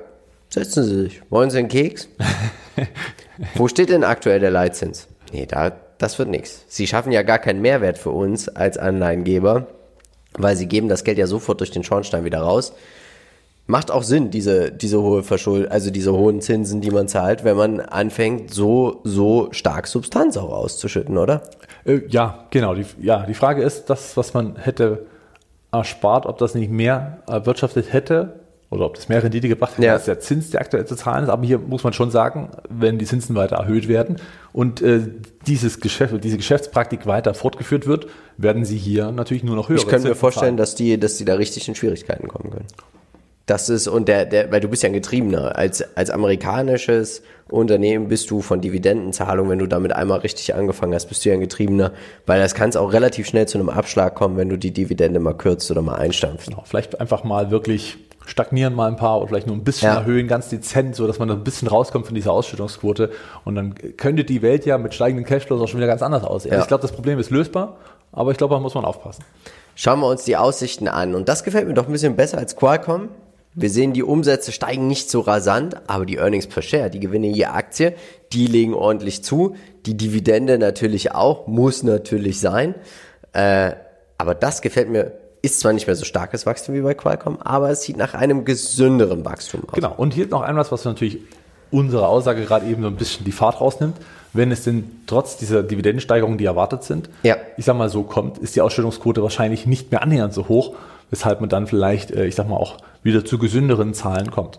setzen Sie sich, wollen Sie einen Keks? (laughs) (laughs) Wo steht denn aktuell der Leitzins? Nee, da, das wird nichts. Sie schaffen ja gar keinen Mehrwert für uns als Anleihengeber, weil sie geben das Geld ja sofort durch den Schornstein wieder raus. Macht auch Sinn, diese, diese hohe Verschuld, also diese hohen Zinsen, die man zahlt, wenn man anfängt, so, so stark Substanz auch auszuschütten, oder? Äh, ja, genau. Die, ja, die Frage ist, das, was man hätte erspart, ob das nicht mehr erwirtschaftet hätte, oder ob das mehr Rendite gebracht hat, ja. als der Zins, der aktuell zu zahlen ist. Aber hier muss man schon sagen, wenn die Zinsen weiter erhöht werden und äh, dieses Geschäft, diese Geschäftspraktik weiter fortgeführt wird, werden sie hier natürlich nur noch höher. Ich könnte mir vorstellen, dass die, dass die da richtig in Schwierigkeiten kommen können. Das ist, und der, der, weil du bist ja ein Getriebener. Als, als amerikanisches Unternehmen bist du von Dividendenzahlung, wenn du damit einmal richtig angefangen hast, bist du ja ein Getriebener, weil das kann es auch relativ schnell zu einem Abschlag kommen, wenn du die Dividende mal kürzt oder mal einstampfst. Genau, vielleicht einfach mal wirklich stagnieren mal ein paar oder vielleicht nur ein bisschen ja. erhöhen, ganz dezent, so dass man ein bisschen rauskommt von dieser Ausschüttungsquote. Und dann könnte die Welt ja mit steigenden Cashflows auch schon wieder ganz anders aussehen. Ja. Ich glaube, das Problem ist lösbar, aber ich glaube, da muss man aufpassen. Schauen wir uns die Aussichten an. Und das gefällt mir doch ein bisschen besser als Qualcomm. Wir sehen, die Umsätze steigen nicht so rasant, aber die Earnings per Share, die Gewinne je Aktie, die legen ordentlich zu. Die Dividende natürlich auch, muss natürlich sein. Äh, aber das gefällt mir ist zwar nicht mehr so starkes Wachstum wie bei Qualcomm, aber es sieht nach einem gesünderen Wachstum aus. Genau, und hier noch ein was, was natürlich unsere Aussage gerade eben so ein bisschen die Fahrt rausnimmt. Wenn es denn trotz dieser Dividendensteigerungen, die erwartet sind, ja. ich sag mal so kommt, ist die Ausstellungsquote wahrscheinlich nicht mehr annähernd so hoch, weshalb man dann vielleicht, äh, ich sag mal, auch wieder zu gesünderen Zahlen kommt.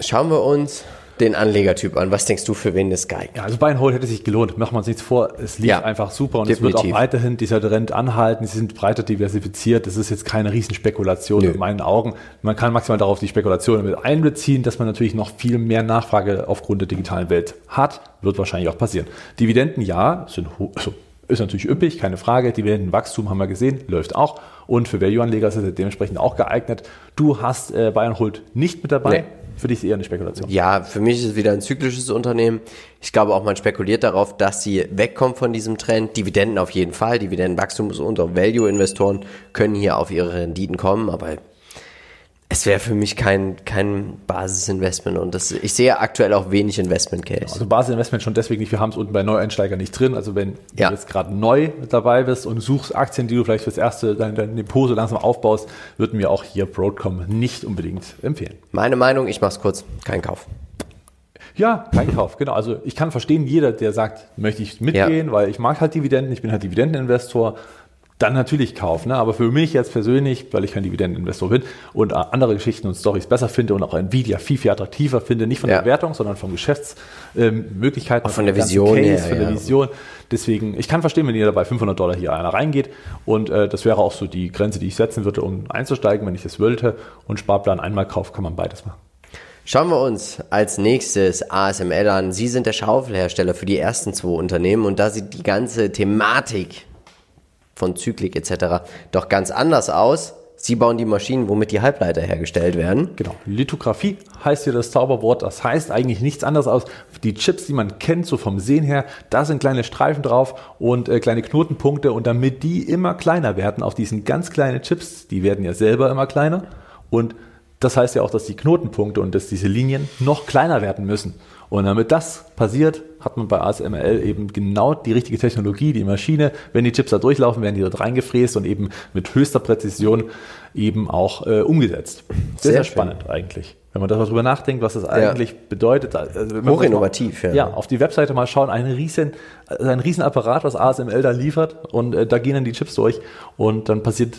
Schauen wir uns den Anlegertyp an. Was denkst du, für wen das geil? Ja, also Buy and Hold hätte sich gelohnt. Machen wir uns nichts vor. Es lief ja, einfach super und definitiv. es wird auch weiterhin dieser Trend anhalten. Sie sind breiter diversifiziert. Das ist jetzt keine Riesenspekulation Nö. in meinen Augen. Man kann maximal darauf die Spekulation mit einbeziehen, dass man natürlich noch viel mehr Nachfrage aufgrund der digitalen Welt hat. Wird wahrscheinlich auch passieren. Dividenden, ja, sind also ist natürlich üppig, keine Frage. Dividendenwachstum haben wir gesehen, läuft auch. Und für Value-Anleger ist es dementsprechend auch geeignet. Du hast äh, Bayern Hold nicht mit dabei. Nee. Für dich ist eher eine Spekulation. Ja, für mich ist es wieder ein zyklisches Unternehmen. Ich glaube auch, man spekuliert darauf, dass sie wegkommt von diesem Trend. Dividenden auf jeden Fall. Dividendenwachstum und Value-Investoren können hier auf ihre Renditen kommen, aber Es wäre für mich kein, kein Basisinvestment und das, ich sehe aktuell auch wenig Investment Case. Also Basisinvestment schon deswegen nicht, wir haben es unten bei Neueinsteigern nicht drin. Also wenn Ja. du jetzt gerade neu dabei bist und suchst Aktien, die du vielleicht fürs erste dein, dein Depot so langsam aufbaust, würden wir auch hier Broadcom nicht unbedingt empfehlen. Meine Meinung, ich mach's kurz, kein Kauf. Ja, kein Kauf, genau. Also ich kann verstehen, jeder, der sagt, möchte ich mitgehen, weil ich mag halt Dividenden, ich bin halt Dividendeninvestor, dann natürlich kaufen. Ne? Aber für mich jetzt persönlich, weil ich kein Dividendeninvestor bin und andere Geschichten und Stories besser finde und auch Nvidia viel, viel attraktiver finde, nicht von Ja. der Wertung, sondern vom Geschäftsmöglichkeiten. Auch von der Vision her, von der ja. Vision. Deswegen, ich kann verstehen, wenn ihr dabei 500 Dollar hier einer reingeht und äh, das wäre auch so die Grenze, die ich setzen würde, um einzusteigen, wenn ich das wollte. Und Sparplan einmal kauft, kann man beides machen. Schauen wir uns als nächstes ASML an. Sie sind der Schaufelhersteller für die ersten zwei Unternehmen und da sieht die ganze Thematik von Zyklik etc. doch ganz anders aus. Sie bauen die Maschinen, womit die Halbleiter hergestellt werden. Genau. Lithografie heißt hier das Zauberwort. Das heißt eigentlich nichts anderes aus. Die Chips, die man kennt, so vom Sehen her, da sind kleine Streifen drauf und äh, kleine Knotenpunkte. Und damit die immer kleiner werden auf diesen ganz kleinen Chips, die werden ja selber immer kleiner. Und das heißt ja auch, dass die Knotenpunkte und dass diese Linien noch kleiner werden müssen. Und damit das passiert, hat man bei ASML eben genau die richtige Technologie, die Maschine. Wenn die Chips da durchlaufen, werden die dort reingefräst und eben mit höchster Präzision eben auch äh, umgesetzt. Sehr, Sehr sehr schön. spannend eigentlich. Wenn man darüber nachdenkt, was das eigentlich bedeutet. Also mal, ja. ja. auf die Webseite mal schauen, ein riesen, ein riesen Apparat, was ASML da liefert und äh, da gehen dann die Chips durch und dann passiert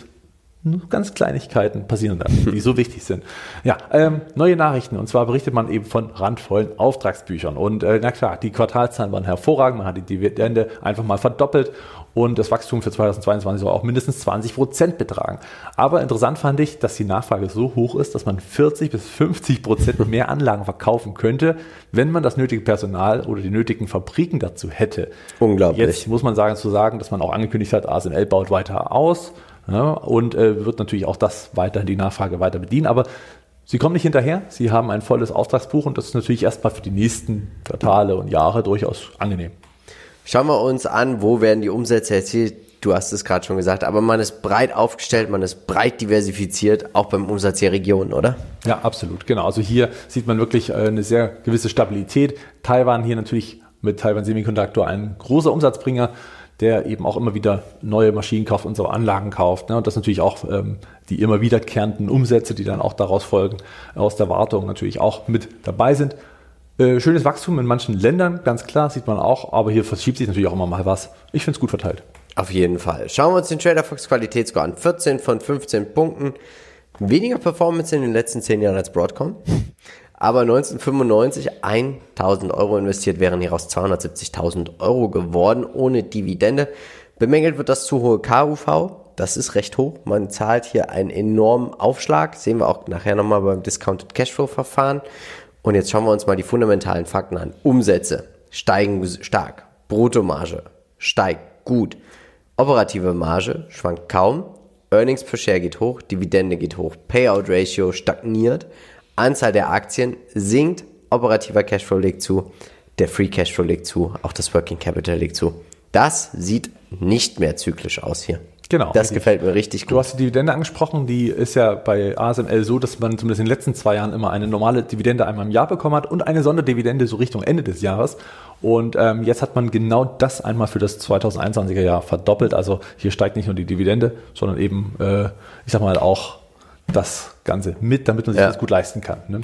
nur ganz Kleinigkeiten passieren dann, die so wichtig sind. Ja, ähm, neue Nachrichten. Und zwar berichtet man eben von randvollen Auftragsbüchern. Und äh, na klar, die Quartalszahlen waren hervorragend. Man hat die Dividende einfach mal verdoppelt. Und das Wachstum für 2022 soll auch mindestens 20 Prozent betragen. Aber interessant fand ich, dass die Nachfrage so hoch ist, dass man 40 bis 50 Prozent (laughs) mehr Anlagen verkaufen könnte, wenn man das nötige Personal oder die nötigen Fabriken dazu hätte. Unglaublich. Jetzt muss man sagen, zu sagen, dass man auch angekündigt hat, ASML baut weiter aus ja, und äh, wird natürlich auch das weiter, die Nachfrage weiter bedienen. Aber sie kommen nicht hinterher. Sie haben ein volles Auftragsbuch und das ist natürlich erstmal für die nächsten Quartale und Jahre durchaus angenehm. Schauen wir uns an, wo werden die Umsätze erzielt. Du hast es gerade schon gesagt, aber man ist breit aufgestellt, man ist breit diversifiziert, auch beim Umsatz der Region, oder? Ja, absolut, genau. Also hier sieht man wirklich äh, eine sehr gewisse Stabilität. Taiwan hier natürlich mit Taiwan Semiconductor ein großer Umsatzbringer, der eben auch immer wieder neue Maschinen kauft und so Anlagen kauft. Ne? Und das natürlich auch ähm, die immer wiederkehrenden Umsätze, die dann auch daraus folgen, aus der Wartung natürlich auch mit dabei sind. Äh, schönes Wachstum in manchen Ländern, ganz klar, sieht man auch, aber hier verschiebt sich natürlich auch immer mal was. Ich finde es gut verteilt. Auf jeden Fall. Schauen wir uns den Trader Fox Qualitätsscore an. 14 von 15 Punkten. Weniger Performance in den letzten 10 Jahren als Broadcom. Aber 1995 1000 Euro investiert, wären hieraus 270.000 Euro geworden ohne Dividende. Bemängelt wird das zu hohe KUV. Das ist recht hoch. Man zahlt hier einen enormen Aufschlag. Sehen wir auch nachher nochmal beim Discounted Cashflow Verfahren. Und jetzt schauen wir uns mal die fundamentalen Fakten an. Umsätze steigen stark. Bruttomarge steigt gut. Operative Marge schwankt kaum. Earnings per Share geht hoch, Dividende geht hoch, Payout Ratio stagniert, Anzahl der Aktien sinkt, operativer Cashflow legt zu, der Free Cashflow legt zu, auch das Working Capital legt zu. Das sieht nicht mehr zyklisch aus hier. Genau, Das richtig. gefällt mir richtig Du gut. hast die Dividende angesprochen, die ist ja bei ASML so, dass man zumindest in den letzten zwei Jahren immer eine normale Dividende einmal im Jahr bekommen hat und eine Sonderdividende so Richtung Ende des Jahres. Und ähm, jetzt hat man genau das einmal für das 2021er Jahr verdoppelt. Also hier steigt nicht nur die Dividende, sondern eben, äh, ich sag mal, auch das Ganze mit, damit man sich Ja. das gut leisten kann. Ne?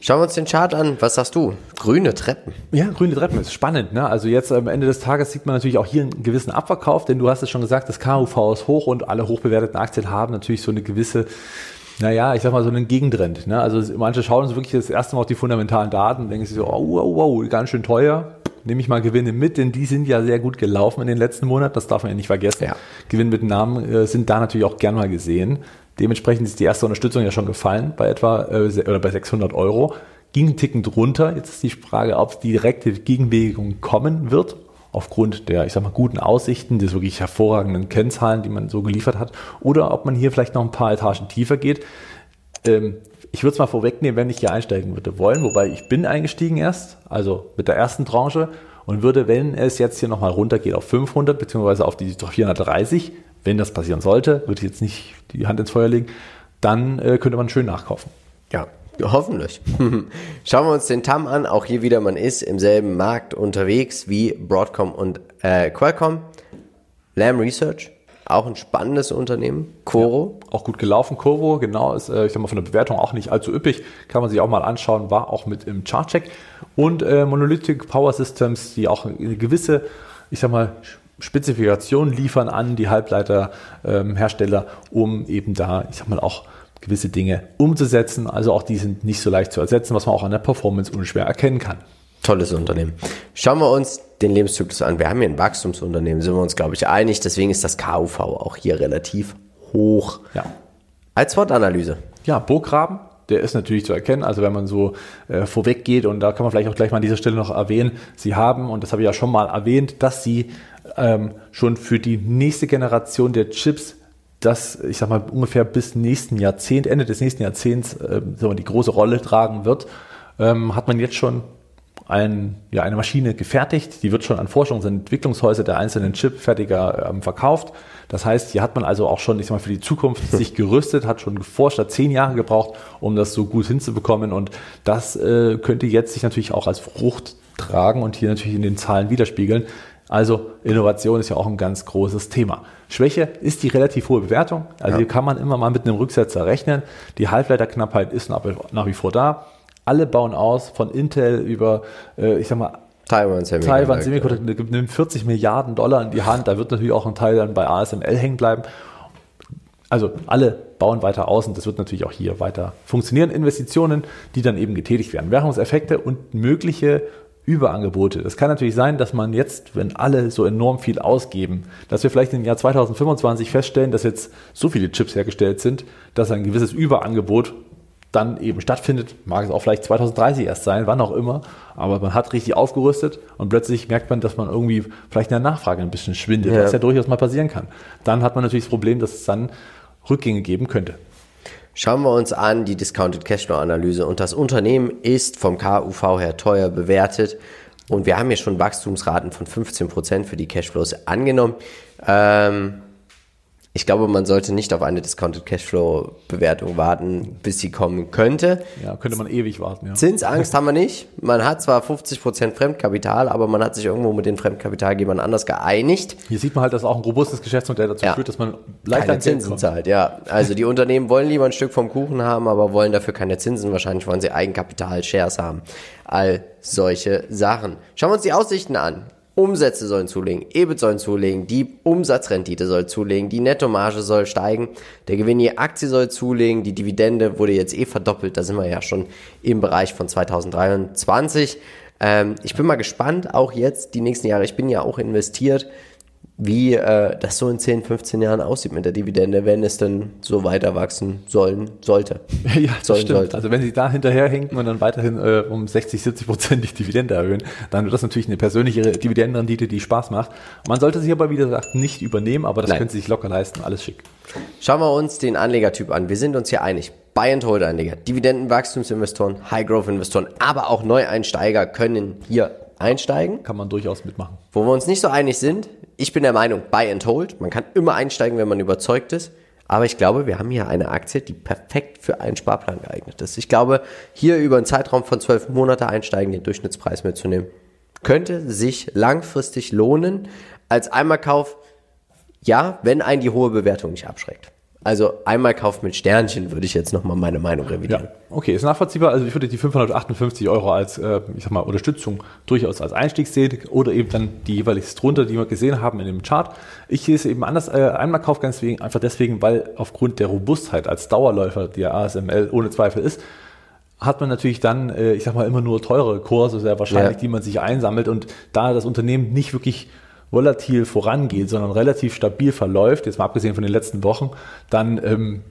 Schauen wir uns den Chart an. Was sagst du? Grüne Treppen. Ja, grüne Treppen ist spannend. Ne? Also jetzt am Ende des Tages sieht man natürlich auch hier einen gewissen Abverkauf, denn du hast es schon gesagt, das KUV ist hoch und alle hochbewerteten Aktien haben natürlich so eine gewisse, naja, ich sag mal so einen Gegentrend. Ne? Also manche schauen uns wirklich das erste Mal auf die fundamentalen Daten und denken sich so, oh, wow, wow, ganz schön teuer. Nehme ich mal Gewinne mit, denn die sind ja sehr gut gelaufen in den letzten Monaten. Das darf man ja nicht vergessen. Ja. Gewinn mit Namen äh, sind da natürlich auch gern mal gesehen. Dementsprechend ist die erste Unterstützung ja schon gefallen bei etwa äh, oder bei 600 Euro. Ging einen Ticken drunter. Jetzt ist die Frage, ob die direkte Gegenbewegung kommen wird aufgrund der, ich sag mal, guten Aussichten, des wirklich hervorragenden Kennzahlen, die man so geliefert hat, oder ob man hier vielleicht noch ein paar Etagen tiefer geht. Ähm, ich würde es mal vorwegnehmen, wenn ich hier einsteigen würde wollen, wobei ich bin eingestiegen erst, also mit der ersten Tranche und würde, wenn es jetzt hier nochmal runtergeht auf 500 beziehungsweise auf die 430, wenn das passieren sollte, würde ich jetzt nicht die Hand ins Feuer legen, dann äh, könnte man schön nachkaufen. Ja, hoffentlich. (laughs) Schauen wir uns den TAM an. Auch hier wieder, man ist im selben Markt unterwegs wie Broadcom und äh, Qualcomm. Lam Research, auch ein spannendes Unternehmen. Coro. Ja, auch gut gelaufen. Coro, genau, ist, äh, ich sag mal, von der Bewertung auch nicht allzu üppig. Kann man sich auch mal anschauen, war auch mit im Chartcheck. Und äh, Monolithic Power Systems, die auch eine gewisse, ich sag mal, Spezifikationen liefern an die Halbleiterhersteller, ähm, um eben da, ich sag mal, auch gewisse Dinge umzusetzen. Also auch die sind nicht so leicht zu ersetzen, was man auch an der Performance unschwer erkennen kann. Tolles Unternehmen. Schauen wir uns den Lebenszyklus an. Wir haben hier ein Wachstumsunternehmen, sind wir uns, glaube ich, einig. Deswegen ist das KUV auch hier relativ hoch. Ja. Als Wortanalyse. Ja, Burggraben, der ist natürlich zu erkennen. Also wenn man so äh, vorweg geht, und da kann man vielleicht auch gleich mal an dieser Stelle noch erwähnen, sie haben, und das habe ich ja schon mal erwähnt, dass sie ähm, schon für die nächste Generation der Chips das, ich sag mal, ungefähr bis nächsten Jahrzehnt, Ende des nächsten Jahrzehnts, äh, die große Rolle tragen wird, ähm, hat man jetzt schon ein, ja, eine Maschine gefertigt, die wird schon an Forschungs- und Entwicklungshäuser der einzelnen Chipfertiger ähm, verkauft. Das heißt, hier hat man also auch schon, ich sag mal, für die Zukunft (laughs) sich gerüstet, hat schon geforscht, hat zehn Jahre gebraucht, um das so gut hinzubekommen. Und das äh, könnte jetzt sich natürlich auch als Frucht tragen und hier natürlich in den Zahlen widerspiegeln. Also Innovation ist ja auch ein ganz großes Thema. Schwäche ist die relativ hohe Bewertung. Also ja. hier kann man immer mal mit einem Rücksetzer rechnen. Die Halbleiterknappheit ist nach wie vor da alle bauen aus, von Intel über, äh, ich sag mal, Taiwan Semiconductor. Taiwan Semiconductor nimmt 40 Milliarden Dollar in die Hand. Da wird natürlich auch ein Teil dann bei ASML hängen bleiben. Also alle bauen weiter aus und das wird natürlich auch hier weiter funktionieren. Investitionen, die dann eben getätigt werden. Währungseffekte und mögliche Überangebote. Das kann natürlich sein, dass man jetzt, wenn alle so enorm viel ausgeben, dass wir vielleicht im Jahr 2025 feststellen, dass jetzt so viele Chips hergestellt sind, dass ein gewisses Überangebot dann eben stattfindet, mag es auch vielleicht 2030 erst sein, wann auch immer, aber man hat richtig aufgerüstet und plötzlich merkt man, dass man irgendwie vielleicht in der Nachfrage ein bisschen schwindet, ja. was ja durchaus mal passieren kann. Dann hat man natürlich das Problem, dass es dann Rückgänge geben könnte. Schauen wir uns an die Discounted Cashflow Analyse und das Unternehmen ist vom KUV her teuer bewertet und wir haben hier schon Wachstumsraten von 15% für die Cashflows angenommen. Ähm, ich glaube, man sollte nicht auf eine Discounted Cashflow Bewertung warten, bis sie kommen könnte. Ja, könnte man ewig warten, ja. Zinsangst haben wir nicht. Man hat zwar 50% Fremdkapital, aber man hat sich irgendwo mit den Fremdkapitalgebern anders geeinigt. Hier sieht man halt, dass auch ein robustes Geschäftsmodell dazu ja. führt, dass man leichter keine Zinsen zahlt. Ja, also die Unternehmen wollen lieber ein Stück vom Kuchen haben, aber wollen dafür keine Zinsen. Wahrscheinlich wollen sie Eigenkapital, Shares haben. All solche Sachen. Schauen wir uns die Aussichten an. Umsätze sollen zulegen, EBIT sollen zulegen, die Umsatzrendite soll zulegen, die Nettomarge soll steigen, der Gewinn je Aktie soll zulegen, die Dividende wurde jetzt eh verdoppelt, da sind wir ja schon im Bereich von 2023. Ähm, ich bin mal gespannt, auch jetzt die nächsten Jahre, ich bin ja auch investiert, wie äh, das so in 10, 15 Jahren aussieht mit der Dividende, wenn es denn so weiter wachsen sollen sollte. (laughs) Ja, das sollen stimmt. Sollte. Also wenn sie da hinterherhinken und dann weiterhin äh, um 60, 70 Prozent die Dividende erhöhen, dann wird das natürlich eine persönliche Dividendenrendite, die Spaß macht. Man sollte sie aber, wie gesagt, nicht übernehmen, aber das Nein. können sie sich locker leisten. Alles schick. Schauen wir uns den Anlegertyp an. Wir sind uns hier einig. Buy and Hold Anleger, Dividendenwachstumsinvestoren, High Growth Investoren, aber auch Neueinsteiger können hier einsteigen. Kann man durchaus mitmachen. Wo wir uns nicht so einig sind, ich bin der Meinung, buy and hold. Man kann immer einsteigen, wenn man überzeugt ist. Aber ich glaube, wir haben hier eine Aktie, die perfekt für einen Sparplan geeignet ist. Ich glaube, hier über einen Zeitraum von zwölf Monaten einsteigen, den Durchschnittspreis mitzunehmen, könnte sich langfristig lohnen. Als Einmalkauf, ja, wenn einen die hohe Bewertung nicht abschreckt. Also einmal Kauf mit Sternchen würde ich jetzt nochmal meine Meinung revidieren. Ja, okay, ist nachvollziehbar. Also ich würde die 558 Euro als, äh, ich sag mal, Unterstützung durchaus als Einstieg sehen oder eben dann die jeweils drunter, die wir gesehen haben in dem Chart. Ich sehe es eben anders. Äh, einmal Kauf ganz wegen, einfach deswegen, weil aufgrund der Robustheit als Dauerläufer, die ASML ohne Zweifel ist, hat man natürlich dann, äh, ich sag mal, immer nur teure Kurse sehr wahrscheinlich, ja. die man sich einsammelt und da das Unternehmen nicht wirklich volatil vorangeht, sondern relativ stabil verläuft, jetzt mal abgesehen von den letzten Wochen, dann ähm,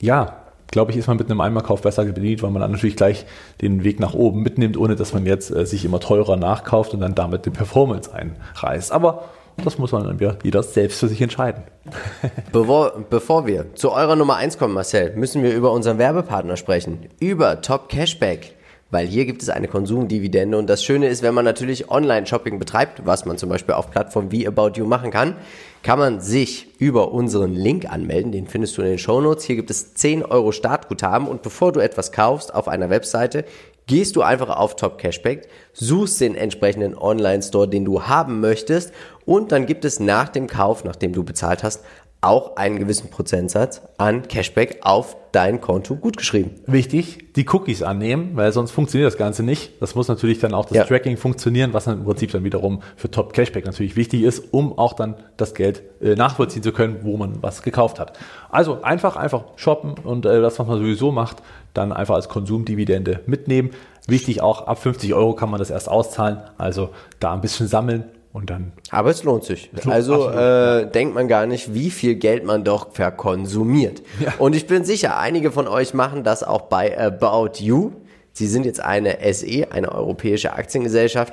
ja, glaube ich, ist man mit einem Einmalkauf besser bedient, weil man dann natürlich gleich den Weg nach oben mitnimmt, ohne dass man jetzt äh, sich immer teurer nachkauft und dann damit die Performance einreißt. Aber das muss man dann wieder jeder selbst für sich entscheiden. (laughs) Bevor, bevor wir zu eurer Nummer 1 kommen, Marcel, müssen wir über unseren Werbepartner sprechen. Über Top Cashback. Weil hier gibt es eine Konsumdividende. Und das Schöne ist, wenn man natürlich Online-Shopping betreibt, was man zum Beispiel auf Plattformen wie About You machen kann, kann man sich über unseren Link anmelden, den findest du in den Show Notes. Hier gibt es 10 Euro Startguthaben. Und bevor du etwas kaufst auf einer Webseite, gehst du einfach auf Top Cashback, suchst den entsprechenden Online-Store, den du haben möchtest. Und dann gibt es nach dem Kauf, nachdem du bezahlt hast, auch einen gewissen Prozentsatz an Cashback auf dein Konto gutgeschrieben. Wichtig, die Cookies annehmen, weil sonst funktioniert das Ganze nicht. Das muss natürlich dann auch das ja. Tracking funktionieren, was dann im Prinzip dann wiederum für Top Cashback natürlich wichtig ist, um auch dann das Geld äh, nachvollziehen zu können, wo man was gekauft hat. Also einfach, einfach shoppen und äh, das, was man sowieso macht, dann einfach als Konsumdividende mitnehmen. Wichtig auch, ab 50 Euro kann man das erst auszahlen. Also da ein bisschen sammeln und dann. Aber es lohnt sich. Also äh, denkt man gar nicht, wie viel Geld man doch verkonsumiert. Ja. Und ich bin sicher, einige von euch machen das auch bei About You. Sie sind jetzt eine SE, eine europäische Aktiengesellschaft.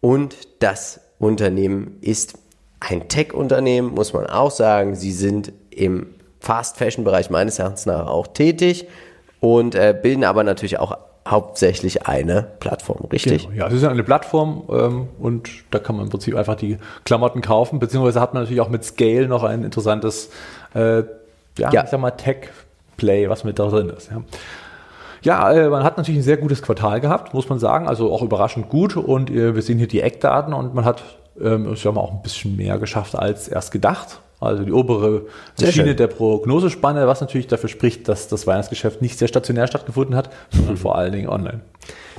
Und das Unternehmen ist ein Tech-Unternehmen, muss man auch sagen. Sie sind im Fast-Fashion-Bereich meines Erachtens nach auch tätig und äh, bilden aber natürlich auch hauptsächlich eine Plattform, richtig? Genau, ja, es ist eine Plattform ähm, und da kann man im Prinzip einfach die Klamotten kaufen, beziehungsweise hat man natürlich auch mit Scale noch ein interessantes, äh, ja, ja, ich sag mal, Tech-Play, was mit da drin ist. Ja. Ja, äh, man hat natürlich ein sehr gutes Quartal gehabt, muss man sagen, also auch überraschend gut und äh, wir sehen hier die Eckdaten und man hat ähm, ich sag mal, auch ein bisschen mehr geschafft als erst gedacht also die obere sehr Schiene schön. der Prognosespanne, was natürlich dafür spricht, dass das Weihnachtsgeschäft nicht sehr stationär stattgefunden hat, sondern vor allen Dingen online.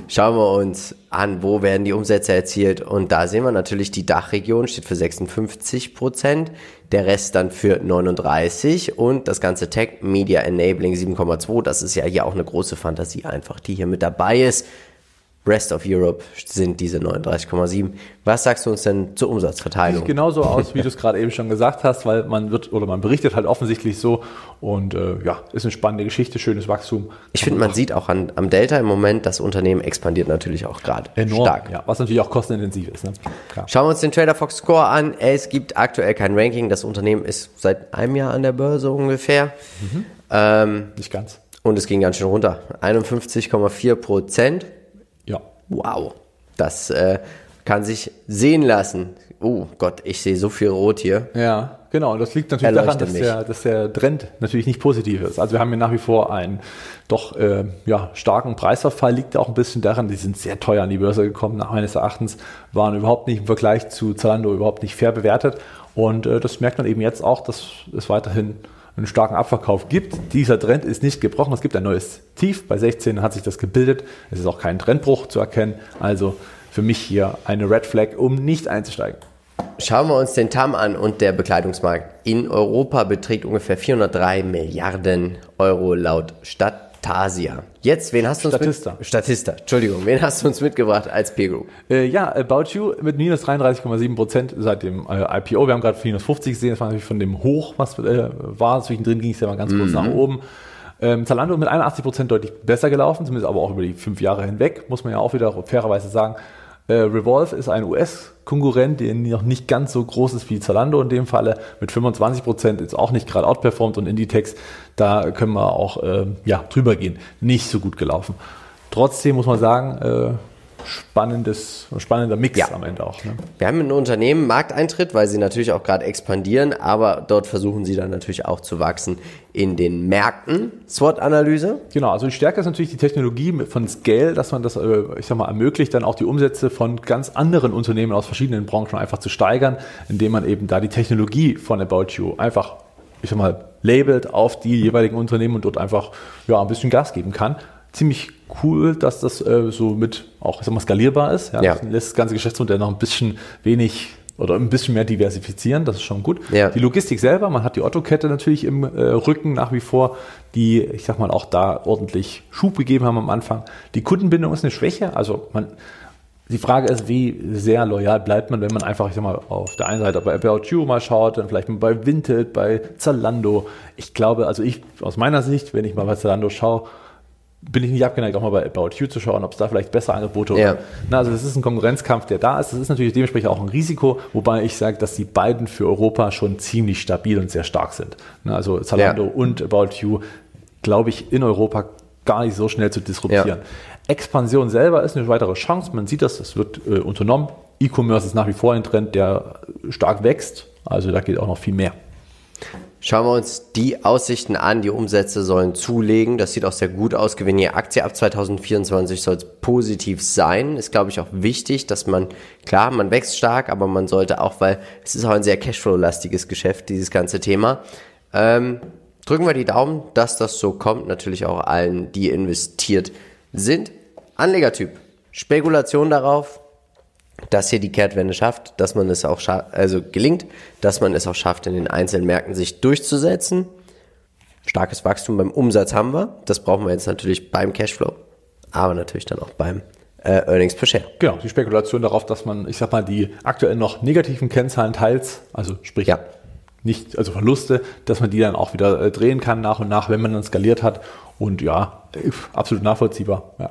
Schauen wir uns an, wo werden die Umsätze erzielt und da sehen wir natürlich, die Dachregion steht für 56 Prozent, der Rest dann für 39 und das ganze Tech Media Enabling 7,2, das ist ja hier auch eine große Fantasie einfach, die hier mit dabei ist. Rest of Europe sind diese 39,7. Was sagst du uns denn zur Umsatzverteilung? Sieht genauso aus, wie du es gerade eben schon gesagt hast, weil man wird oder man berichtet halt offensichtlich so und äh, ja, ist eine spannende Geschichte, schönes Wachstum. Ich finde, man sieht auch an, am Delta im Moment, das Unternehmen expandiert natürlich auch gerade stark. Ja, was natürlich auch kostenintensiv ist. Ne? Schauen wir uns den Trader Fox Score an. Es gibt aktuell kein Ranking. Das Unternehmen ist seit einem Jahr an der Börse ungefähr. Mhm. Ähm, Nicht ganz. Und es ging ganz schön runter. 51,4 Prozent. Wow, das äh, kann sich sehen lassen. Oh Gott, ich sehe so viel Rot hier. Ja, genau. Und das liegt natürlich Erleuchte daran, dass der, dass der Trend natürlich nicht positiv ist. Also wir haben hier nach wie vor einen doch äh, ja, starken Preisverfall. Liegt auch ein bisschen daran, die sind sehr teuer an die Börse gekommen. Nach meines Erachtens waren überhaupt nicht im Vergleich zu Zalando überhaupt nicht fair bewertet. Und äh, das merkt man eben jetzt auch, dass es weiterhin einen starken Abverkauf gibt. Dieser Trend ist nicht gebrochen. Es gibt ein neues Tief. Bei 16 hat sich das gebildet. Es ist auch kein Trendbruch zu erkennen. Also für mich hier eine Red Flag, um nicht einzusteigen. Schauen wir uns den TAM an und der Bekleidungsmarkt in Europa beträgt ungefähr 403 Milliarden Euro laut Stadt Tasia. Jetzt, wen hast du uns Statista. Mit, Statista, Entschuldigung, wen hast du uns mitgebracht als Peer Group? Äh, ja, About You mit minus 33,7 Prozent seit dem äh, IPO. Wir haben gerade minus 50 gesehen, das war natürlich von dem Hoch, was äh, war. Zwischendrin ging es ja mal ganz kurz mhm. nach oben. Ähm, Zalando mit 81 Prozent deutlich besser gelaufen, zumindest aber auch über die fünf Jahre hinweg, muss man ja auch wieder fairerweise sagen. Äh, Revolve ist ein US-Konkurrent, der noch nicht ganz so groß ist wie Zalando in dem Falle. Mit 25 Prozent ist auch nicht gerade outperformed und Inditex, da können wir auch äh, ja, drüber gehen. Nicht so gut gelaufen. Trotzdem muss man sagen, äh, spannendes, spannender Mix ja. am Ende auch. Ne? Wir haben ein Unternehmen Markteintritt, weil sie natürlich auch gerade expandieren, aber dort versuchen sie dann natürlich auch zu wachsen in den Märkten. SWOT-Analyse? Genau, also die Stärke ist natürlich die Technologie von Scale, dass man das, äh, ich sag mal, ermöglicht, dann auch die Umsätze von ganz anderen Unternehmen aus verschiedenen Branchen einfach zu steigern, indem man eben da die Technologie von About You einfach, ich sag mal, labelt auf die jeweiligen Unternehmen und dort einfach ja, ein bisschen Gas geben kann ziemlich cool, dass das äh, so mit auch sag mal, skalierbar ist. Ja, ja. Das lässt das ganze Geschäftsmodell noch ein bisschen wenig oder ein bisschen mehr diversifizieren, das ist schon gut. Ja. Die Logistik selber, man hat die Otto-Kette natürlich im äh, Rücken nach wie vor, die, ich sag mal, auch da ordentlich Schub gegeben haben am Anfang. Die Kundenbindung ist eine Schwäche, also man, die Frage ist, wie sehr loyal bleibt man, wenn man einfach, ich sag mal, auf der einen Seite bei About You mal schaut, dann vielleicht bei Vinted, bei Zalando. Ich glaube, also ich, aus meiner Sicht, wenn ich mal bei Zalando schaue, bin ich nicht abgeneigt, auch mal bei About You zu schauen, ob es da vielleicht bessere Angebote ja. oder. Na, also das ist ein Konkurrenzkampf, der da ist. Das ist natürlich dementsprechend auch ein Risiko, wobei ich sage, dass die beiden für Europa schon ziemlich stabil und sehr stark sind. Na, also Zalando ja. und About You, glaube ich, in Europa gar nicht so schnell zu disruptieren. Ja. Expansion selber ist eine weitere Chance. Man sieht das, es wird äh, unternommen. E-Commerce ist nach wie vor ein Trend, der stark wächst. Also da geht auch noch viel mehr. Schauen wir uns die Aussichten an. Die Umsätze sollen zulegen. Das sieht auch sehr gut aus. Gewinn je Aktie ab 2024 soll es positiv sein. Ist, glaube ich, auch wichtig, dass man, klar, man wächst stark, aber man sollte auch, weil es ist auch ein sehr Cashflow-lastiges Geschäft, dieses ganze Thema. Ähm, drücken wir die Daumen, dass das so kommt. Natürlich auch allen, die investiert sind. Anlegertyp. Spekulation darauf, dass hier die Kehrtwende schafft, dass man es auch schafft, also gelingt, dass man es auch schafft, in den einzelnen Märkten sich durchzusetzen. Starkes Wachstum beim Umsatz haben wir. Das brauchen wir jetzt natürlich beim Cashflow, aber natürlich dann auch beim äh, Earnings per Share. Genau, die Spekulation darauf, dass man, ich sag mal, die aktuell noch negativen Kennzahlen teils, also sprich ja. nicht, also Verluste, dass man die dann auch wieder äh, drehen kann nach und nach, wenn man dann skaliert hat. Und ja, absolut nachvollziehbar. Ja.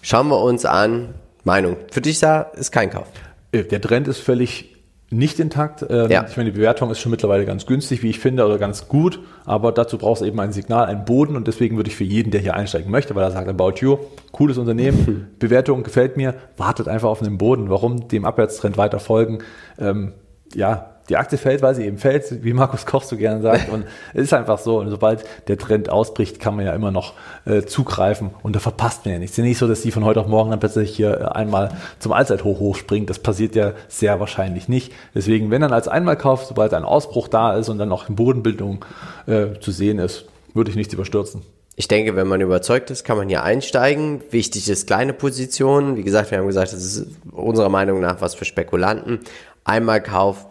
Schauen wir uns an, Meinung. Für dich da ist kein Kauf. Äh, der Trend ist völlig nicht intakt. Ähm, ja. Ich meine, die Bewertung ist schon mittlerweile ganz günstig, wie ich finde, oder ganz gut. Aber dazu brauchst du eben ein Signal, einen Boden. Und deswegen würde ich für jeden, der hier einsteigen möchte, weil er sagt, About You, cooles Unternehmen, Bewertung gefällt mir, wartet einfach auf einen Boden. Warum dem Abwärtstrend weiter folgen? Ähm, ja, die Aktie fällt, weil sie eben fällt, wie Markus Koch so gerne sagt. Und es ist einfach so. Und sobald der Trend ausbricht, kann man ja immer noch äh, zugreifen. Und da verpasst man ja nichts. Es ist nicht so, dass die von heute auf morgen dann plötzlich hier äh, einmal zum Allzeithoch hochspringt. Das passiert ja sehr wahrscheinlich nicht. Deswegen, wenn dann als Einmalkauf, sobald ein Ausbruch da ist und dann noch in Bodenbildung äh, zu sehen ist, würde ich nichts überstürzen. Ich denke, wenn man überzeugt ist, kann man hier einsteigen. Wichtig ist kleine Positionen. Wie gesagt, wir haben gesagt, das ist unserer Meinung nach was für Spekulanten. Einmalkauf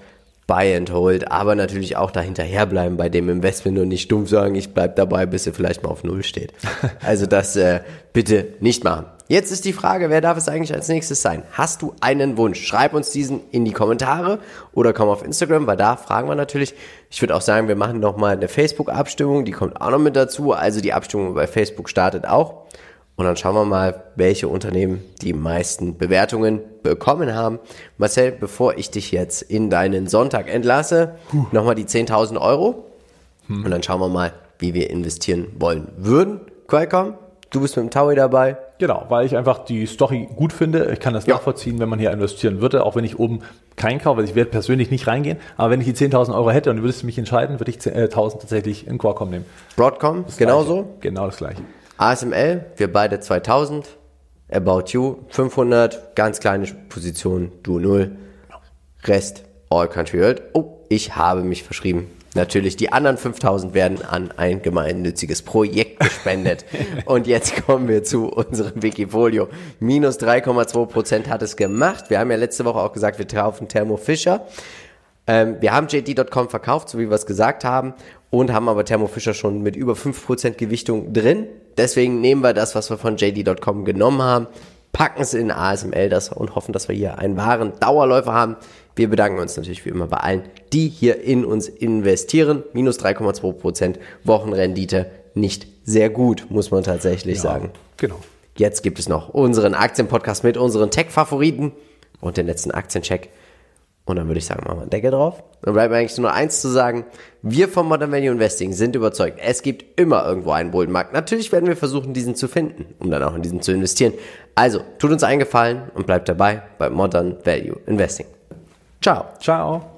Buy and Hold, aber natürlich auch dahinterher bleiben bei dem Investment und nicht dumm sagen, ich bleib dabei, bis er vielleicht mal auf Null steht. (laughs) Also das äh, bitte nicht machen. Jetzt ist die Frage, wer darf es eigentlich als nächstes sein? Hast du einen Wunsch? Schreib uns diesen in die Kommentare oder komm auf Instagram, weil da fragen wir natürlich. Ich würde auch sagen, wir machen nochmal eine Facebook-Abstimmung, die kommt auch noch mit dazu. Also die Abstimmung bei Facebook startet auch. Und dann schauen wir mal, welche Unternehmen die meisten Bewertungen bekommen haben. Marcel, bevor ich dich jetzt in deinen Sonntag entlasse, nochmal die 10.000 Euro. Hm. Und dann schauen wir mal, wie wir investieren wollen würden. Qualcomm, du bist mit dem Taui dabei. Genau, weil ich einfach die Story gut finde. Ich kann das ja. nachvollziehen, wenn man hier investieren würde, auch wenn ich oben keinen kaufe. Also ich werde persönlich nicht reingehen. Aber wenn ich die 10.000 Euro hätte und würdest du mich entscheiden, würde ich 1.000 äh, tatsächlich in Qualcomm nehmen. Broadcom, genauso? Genau das gleiche. ASML, wir beide 2000. About You 500, ganz kleine Position, du 0. Rest All Country World. Oh, ich habe mich verschrieben. Natürlich, die anderen 5000 werden an ein gemeinnütziges Projekt gespendet. (laughs) Und jetzt kommen wir zu unserem Wikifolio. Minus 3,2 Prozent hat es gemacht. Wir haben ja letzte Woche auch gesagt, wir kaufen Thermo Fischer. Ähm, wir haben JD.com verkauft, so wie wir es gesagt haben, und haben aber Thermo Fischer schon mit über 5% Gewichtung drin. Deswegen nehmen wir das, was wir von JD.com genommen haben, packen es in ASML das und hoffen, dass wir hier einen wahren Dauerläufer haben. Wir bedanken uns natürlich wie immer bei allen, die hier in uns investieren. Minus 3,2% Wochenrendite. Nicht sehr gut, muss man tatsächlich ja, sagen. Genau. Jetzt gibt es noch unseren Aktienpodcast mit unseren Tech-Favoriten und den letzten Aktiencheck. Und dann würde ich sagen, machen wir einen Deckel drauf. Dann bleibt mir eigentlich nur eins zu sagen. Wir vom Modern Value Investing sind überzeugt, es gibt immer irgendwo einen Bullenmarkt. Natürlich werden wir versuchen, diesen zu finden, um dann auch in diesen zu investieren. Also, tut uns einen Gefallen und bleibt dabei bei Modern Value Investing. Ciao. Ciao.